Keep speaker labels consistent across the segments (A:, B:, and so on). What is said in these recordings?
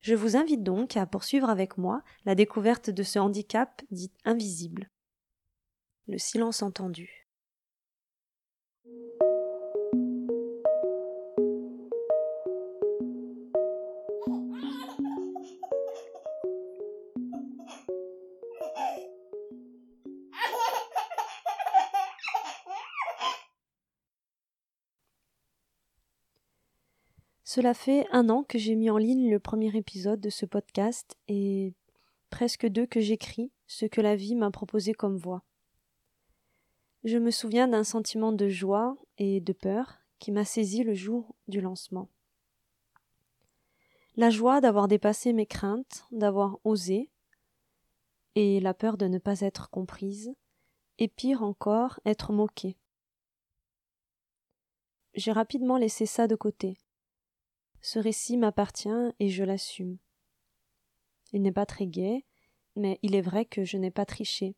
A: Je vous invite donc à poursuivre avec moi la découverte de ce handicap dit invisible. Le silence entendu. Cela fait un an que j'ai mis en ligne le premier épisode de ce podcast et presque deux que j'écris ce que la vie m'a proposé comme voix. Je me souviens d'un sentiment de joie et de peur qui m'a saisi le jour du lancement. La joie d'avoir dépassé mes craintes, d'avoir osé, et la peur de ne pas être comprise, et pire encore, être moquée. J'ai rapidement laissé ça de côté. Ce récit m'appartient et je l'assume. Il n'est pas très gai, mais il est vrai que je n'ai pas triché.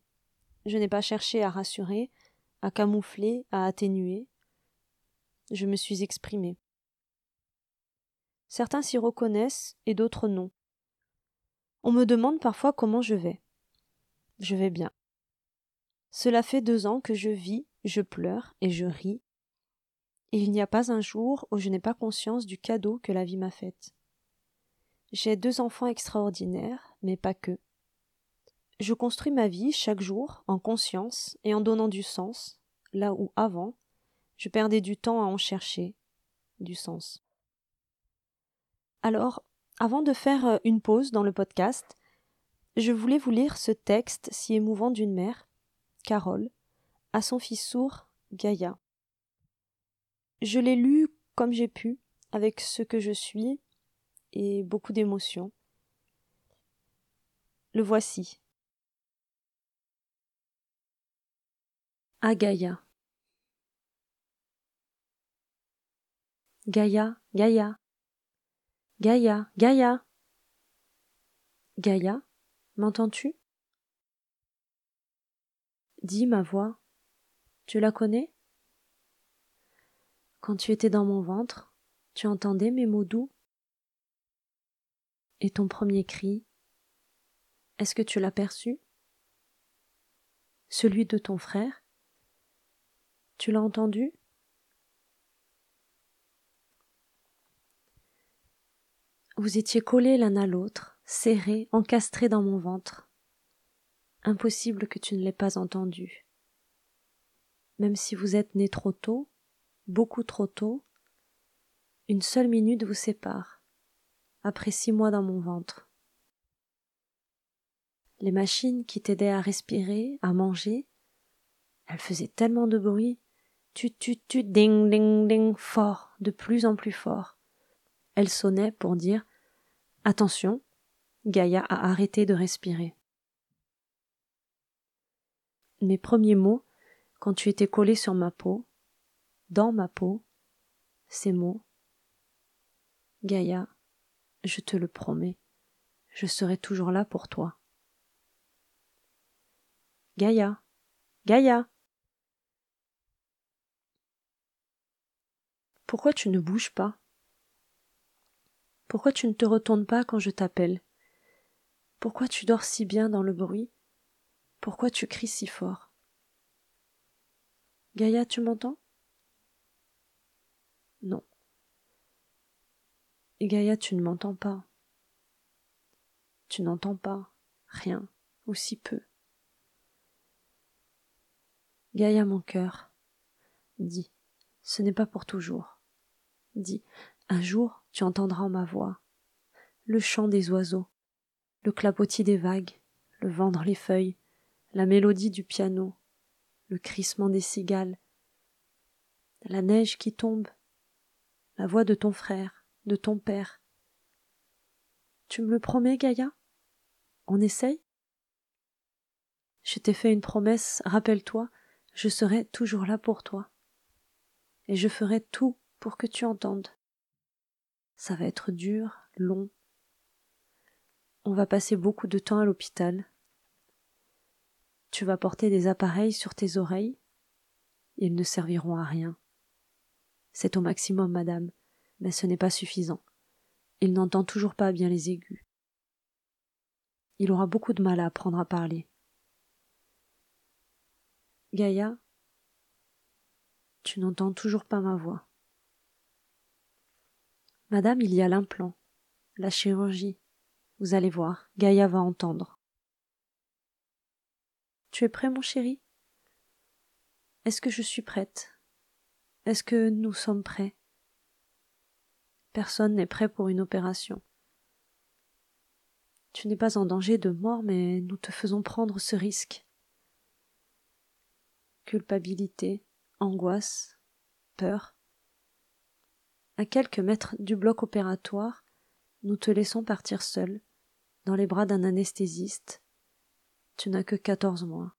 A: Je n'ai pas cherché à rassurer, à camoufler, à atténuer. Je me suis exprimée. Certains s'y reconnaissent et d'autres non. On me demande parfois comment je vais. Je vais bien. Cela fait deux ans que je vis, je pleure et je ris, il n'y a pas un jour où je n'ai pas conscience du cadeau que la vie m'a fait. J'ai deux enfants extraordinaires, mais pas que. Je construis ma vie chaque jour en conscience et en donnant du sens, là où avant, je perdais du temps à en chercher du sens. Alors, avant de faire euh, une pause dans le podcast, je voulais vous lire ce texte si émouvant d'une mère, Carole, à son fils sourd, Gaïa. Je l'ai lu comme j'ai pu, avec ce que je suis, et beaucoup d'émotion. Le voici. À Gaïa. Gaïa, Gaïa. Gaïa, Gaïa. Gaïa, m'entends-tu? Dis ma voix. Tu la connais? Quand tu étais dans mon ventre, tu entendais mes mots doux Et ton premier cri, est-ce que tu l'as perçu? Celui de ton frère Tu l'as entendu? Vous étiez collés l'un à l'autre, serrés, encastrés dans mon ventre. Impossible que tu ne l'aies pas entendu. Même si vous êtes nés trop tôt, beaucoup trop tôt, une seule minute vous sépare, après six mois dans mon ventre. Les machines qui t'aidaient à respirer, à manger, elles faisaient tellement de bruit, tu tu tu ding ding ding fort, de plus en plus fort. Elles sonnaient pour dire Attention, Gaïa a arrêté de respirer. Mes premiers mots, quand tu étais collé sur ma peau, dans ma peau ces mots Gaïa, je te le promets, je serai toujours là pour toi. Gaïa, Gaïa. Pourquoi tu ne bouges pas? Pourquoi tu ne te retournes pas quand je t'appelle? Pourquoi tu dors si bien dans le bruit? Pourquoi tu cries si fort? Gaïa, tu m'entends? Non. Gaïa, tu ne m'entends pas. Tu n'entends pas rien, ou si peu. Gaïa, mon cœur, dis, ce n'est pas pour toujours. Dis, un jour tu entendras ma voix, le chant des oiseaux, le clapotis des vagues, le vent dans les feuilles, la mélodie du piano, le crissement des cigales, la neige qui tombe la voix de ton frère, de ton père. Tu me le promets, Gaïa? On essaye? Je t'ai fait une promesse, rappelle-toi, je serai toujours là pour toi. Et je ferai tout pour que tu entendes. Ça va être dur, long. On va passer beaucoup de temps à l'hôpital. Tu vas porter des appareils sur tes oreilles. Ils ne serviront à rien. C'est au maximum, madame, mais ce n'est pas suffisant. Il n'entend toujours pas bien les aigus. Il aura beaucoup de mal à apprendre à parler. Gaïa, tu n'entends toujours pas ma voix. Madame, il y a l'implant, la chirurgie. Vous allez voir, Gaïa va entendre. Tu es prêt, mon chéri? Est-ce que je suis prête? Est-ce que nous sommes prêts? Personne n'est prêt pour une opération. Tu n'es pas en danger de mort, mais nous te faisons prendre ce risque. Culpabilité, angoisse, peur. À quelques mètres du bloc opératoire, nous te laissons partir seul, dans les bras d'un anesthésiste. Tu n'as que quatorze mois.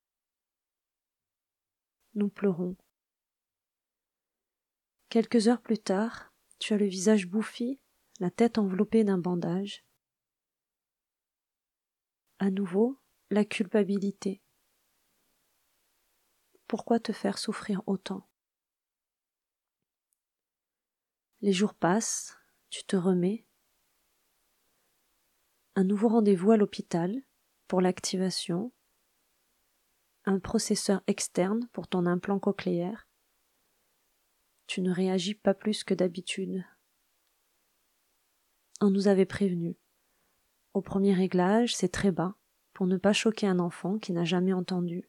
A: Nous pleurons, Quelques heures plus tard, tu as le visage bouffi, la tête enveloppée d'un bandage. À nouveau, la culpabilité. Pourquoi te faire souffrir autant? Les jours passent, tu te remets. Un nouveau rendez-vous à l'hôpital pour l'activation. Un processeur externe pour ton implant cochléaire tu ne réagis pas plus que d'habitude. On nous avait prévenu. Au premier réglage, c'est très bas, pour ne pas choquer un enfant qui n'a jamais entendu.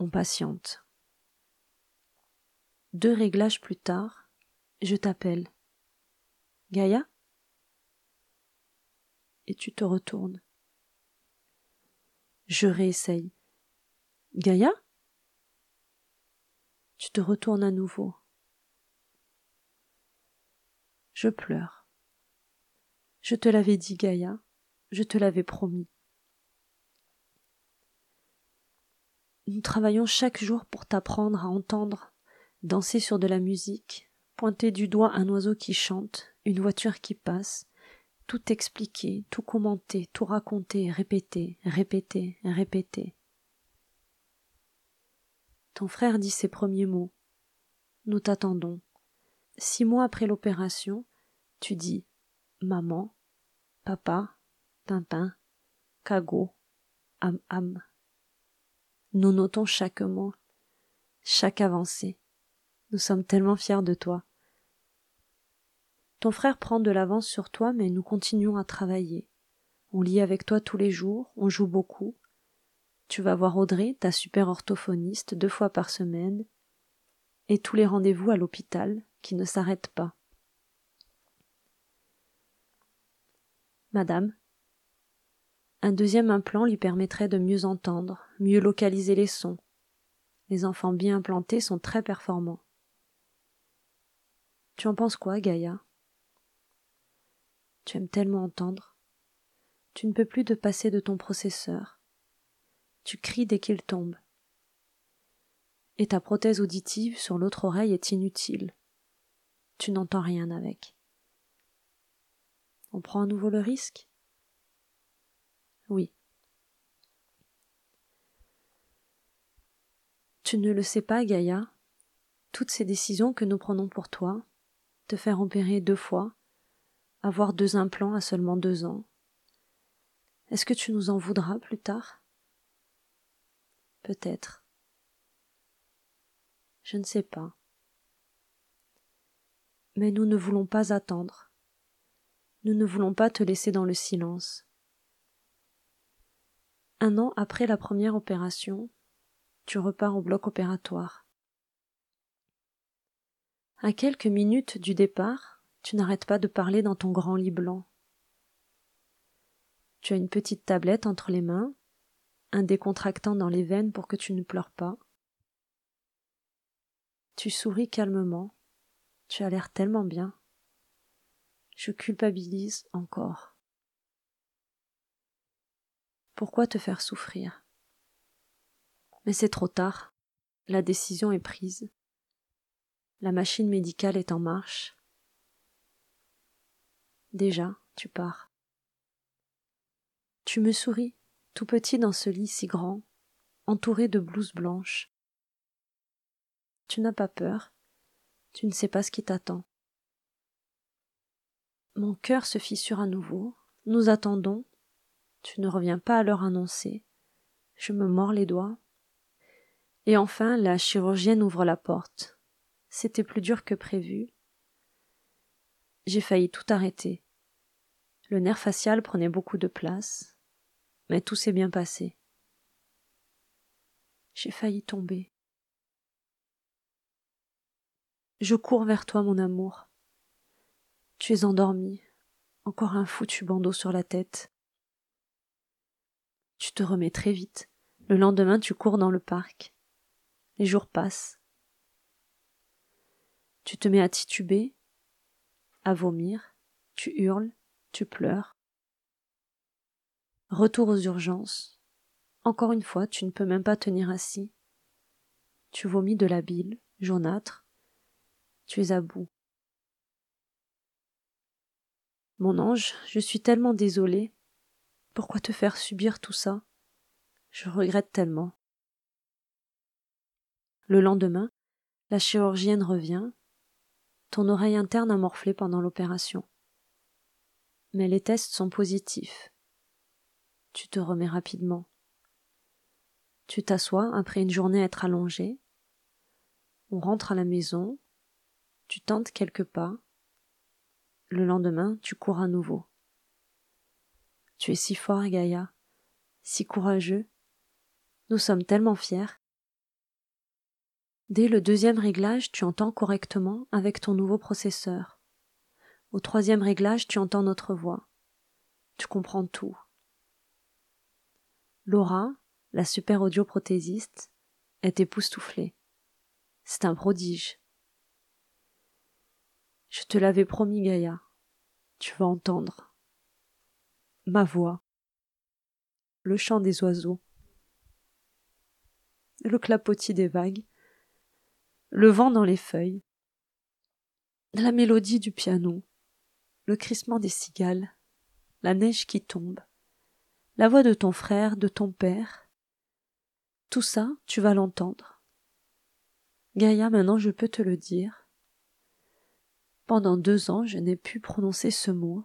A: On patiente. Deux réglages plus tard, je t'appelle. Gaïa? Et tu te retournes. Je réessaye. Gaïa? Tu te retournes à nouveau. Je pleure. Je te l'avais dit, Gaïa, je te l'avais promis. Nous travaillons chaque jour pour t'apprendre à entendre, danser sur de la musique, pointer du doigt un oiseau qui chante, une voiture qui passe, tout expliquer, tout commenter, tout raconter, répéter, répéter, répéter. Ton frère dit ses premiers mots. Nous t'attendons. Six mois après l'opération, tu dis maman, papa, pimpin, cagot, am am. Nous notons chaque mot, chaque avancée. Nous sommes tellement fiers de toi. Ton frère prend de l'avance sur toi, mais nous continuons à travailler. On lit avec toi tous les jours, on joue beaucoup, tu vas voir Audrey, ta super orthophoniste, deux fois par semaine, et tous les rendez-vous à l'hôpital qui ne s'arrêtent pas. Madame, un deuxième implant lui permettrait de mieux entendre, mieux localiser les sons. Les enfants bien implantés sont très performants. Tu en penses quoi, Gaïa? Tu aimes tellement entendre. Tu ne peux plus te passer de ton processeur. Tu cries dès qu'il tombe. Et ta prothèse auditive sur l'autre oreille est inutile. Tu n'entends rien avec. On prend à nouveau le risque? Oui. Tu ne le sais pas, Gaïa, toutes ces décisions que nous prenons pour toi, te faire opérer deux fois, avoir deux implants à seulement deux ans, est-ce que tu nous en voudras plus tard? Peut-être. Je ne sais pas. Mais nous ne voulons pas attendre. Nous ne voulons pas te laisser dans le silence. Un an après la première opération, tu repars au bloc opératoire. À quelques minutes du départ, tu n'arrêtes pas de parler dans ton grand lit blanc. Tu as une petite tablette entre les mains un décontractant dans les veines pour que tu ne pleures pas. Tu souris calmement. Tu as l'air tellement bien. je culpabilise encore. Pourquoi te faire souffrir? Mais c'est trop tard. La décision est prise. La machine médicale est en marche. Déjà, tu pars. Tu me souris, tout petit dans ce lit si grand, entouré de blouses blanches. Tu n'as pas peur, tu ne sais pas ce qui t'attend. Mon cœur se fissure à nouveau, nous attendons, tu ne reviens pas à l'heure annoncée, je me mords les doigts. Et enfin, la chirurgienne ouvre la porte. C'était plus dur que prévu. J'ai failli tout arrêter. Le nerf facial prenait beaucoup de place, mais tout s'est bien passé. J'ai failli tomber. Je cours vers toi, mon amour. Tu es endormi, encore un foutu bandeau sur la tête. Tu te remets très vite. Le lendemain, tu cours dans le parc. Les jours passent. Tu te mets à tituber, à vomir, tu hurles, tu pleures. Retour aux urgences. Encore une fois, tu ne peux même pas tenir assis. Tu vomis de la bile, jaunâtre. Tu es à bout. Mon ange, je suis tellement désolée. Pourquoi te faire subir tout ça? Je regrette tellement. Le lendemain, la chirurgienne revient. Ton oreille interne a morflé pendant l'opération. Mais les tests sont positifs. Tu te remets rapidement. Tu t'assois après une journée à être allongée. On rentre à la maison. Tu tentes quelques pas. Le lendemain, tu cours à nouveau. Tu es si fort, Gaïa, si courageux. Nous sommes tellement fiers. Dès le deuxième réglage, tu entends correctement avec ton nouveau processeur. Au troisième réglage, tu entends notre voix. Tu comprends tout. Laura, la super audioprothésiste, est époustouflée. C'est un prodige. Je te l'avais promis, Gaïa. Tu vas entendre. Ma voix, le chant des oiseaux, le clapotis des vagues, le vent dans les feuilles, la mélodie du piano, le crissement des cigales, la neige qui tombe, la voix de ton frère, de ton père. Tout ça, tu vas l'entendre. Gaïa, maintenant je peux te le dire. Pendant deux ans, je n'ai pu prononcer ce mot.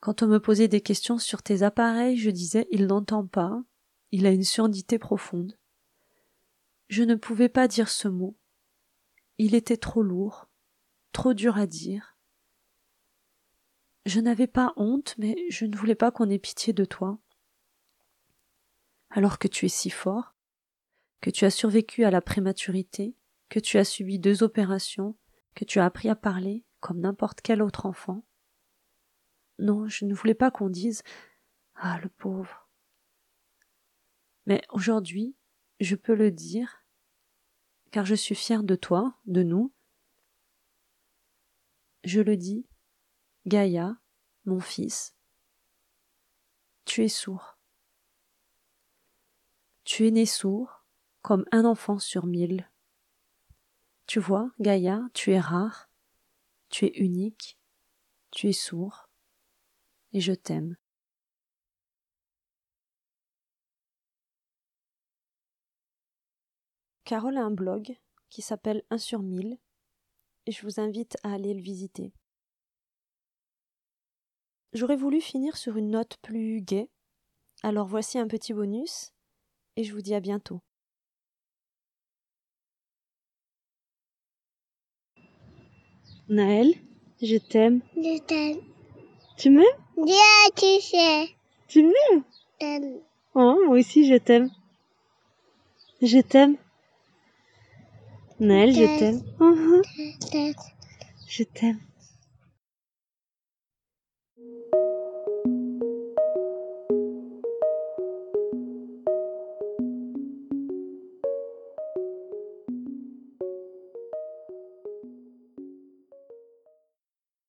A: Quand on me posait des questions sur tes appareils, je disais il n'entend pas, il a une surdité profonde. Je ne pouvais pas dire ce mot. Il était trop lourd, trop dur à dire. Je n'avais pas honte, mais je ne voulais pas qu'on ait pitié de toi. Alors que tu es si fort, que tu as survécu à la prématurité, que tu as subi deux opérations, que tu as appris à parler comme n'importe quel autre enfant, non, je ne voulais pas qu'on dise Ah, le pauvre. Mais aujourd'hui, je peux le dire, car je suis fière de toi, de nous. Je le dis, Gaïa, mon fils, tu es sourd. Tu es né sourd, comme un enfant sur mille. Tu vois, Gaïa, tu es rare, tu es unique, tu es sourd et je t'aime. Carole a un blog qui s'appelle 1 sur 1000 et je vous invite à aller le visiter. J'aurais voulu finir sur une note plus gaie, alors voici un petit bonus et je vous dis à bientôt. Naël, je t'aime.
B: Je t'aime.
A: Tu m'aimes?
B: Bien, tu sais.
A: Tu m'aimes?
B: T'aimes.
A: Oh, moi aussi je t'aime. Je t'aime. Naël, je t'aime. Oh,
B: T'aimes.
A: je t'aime.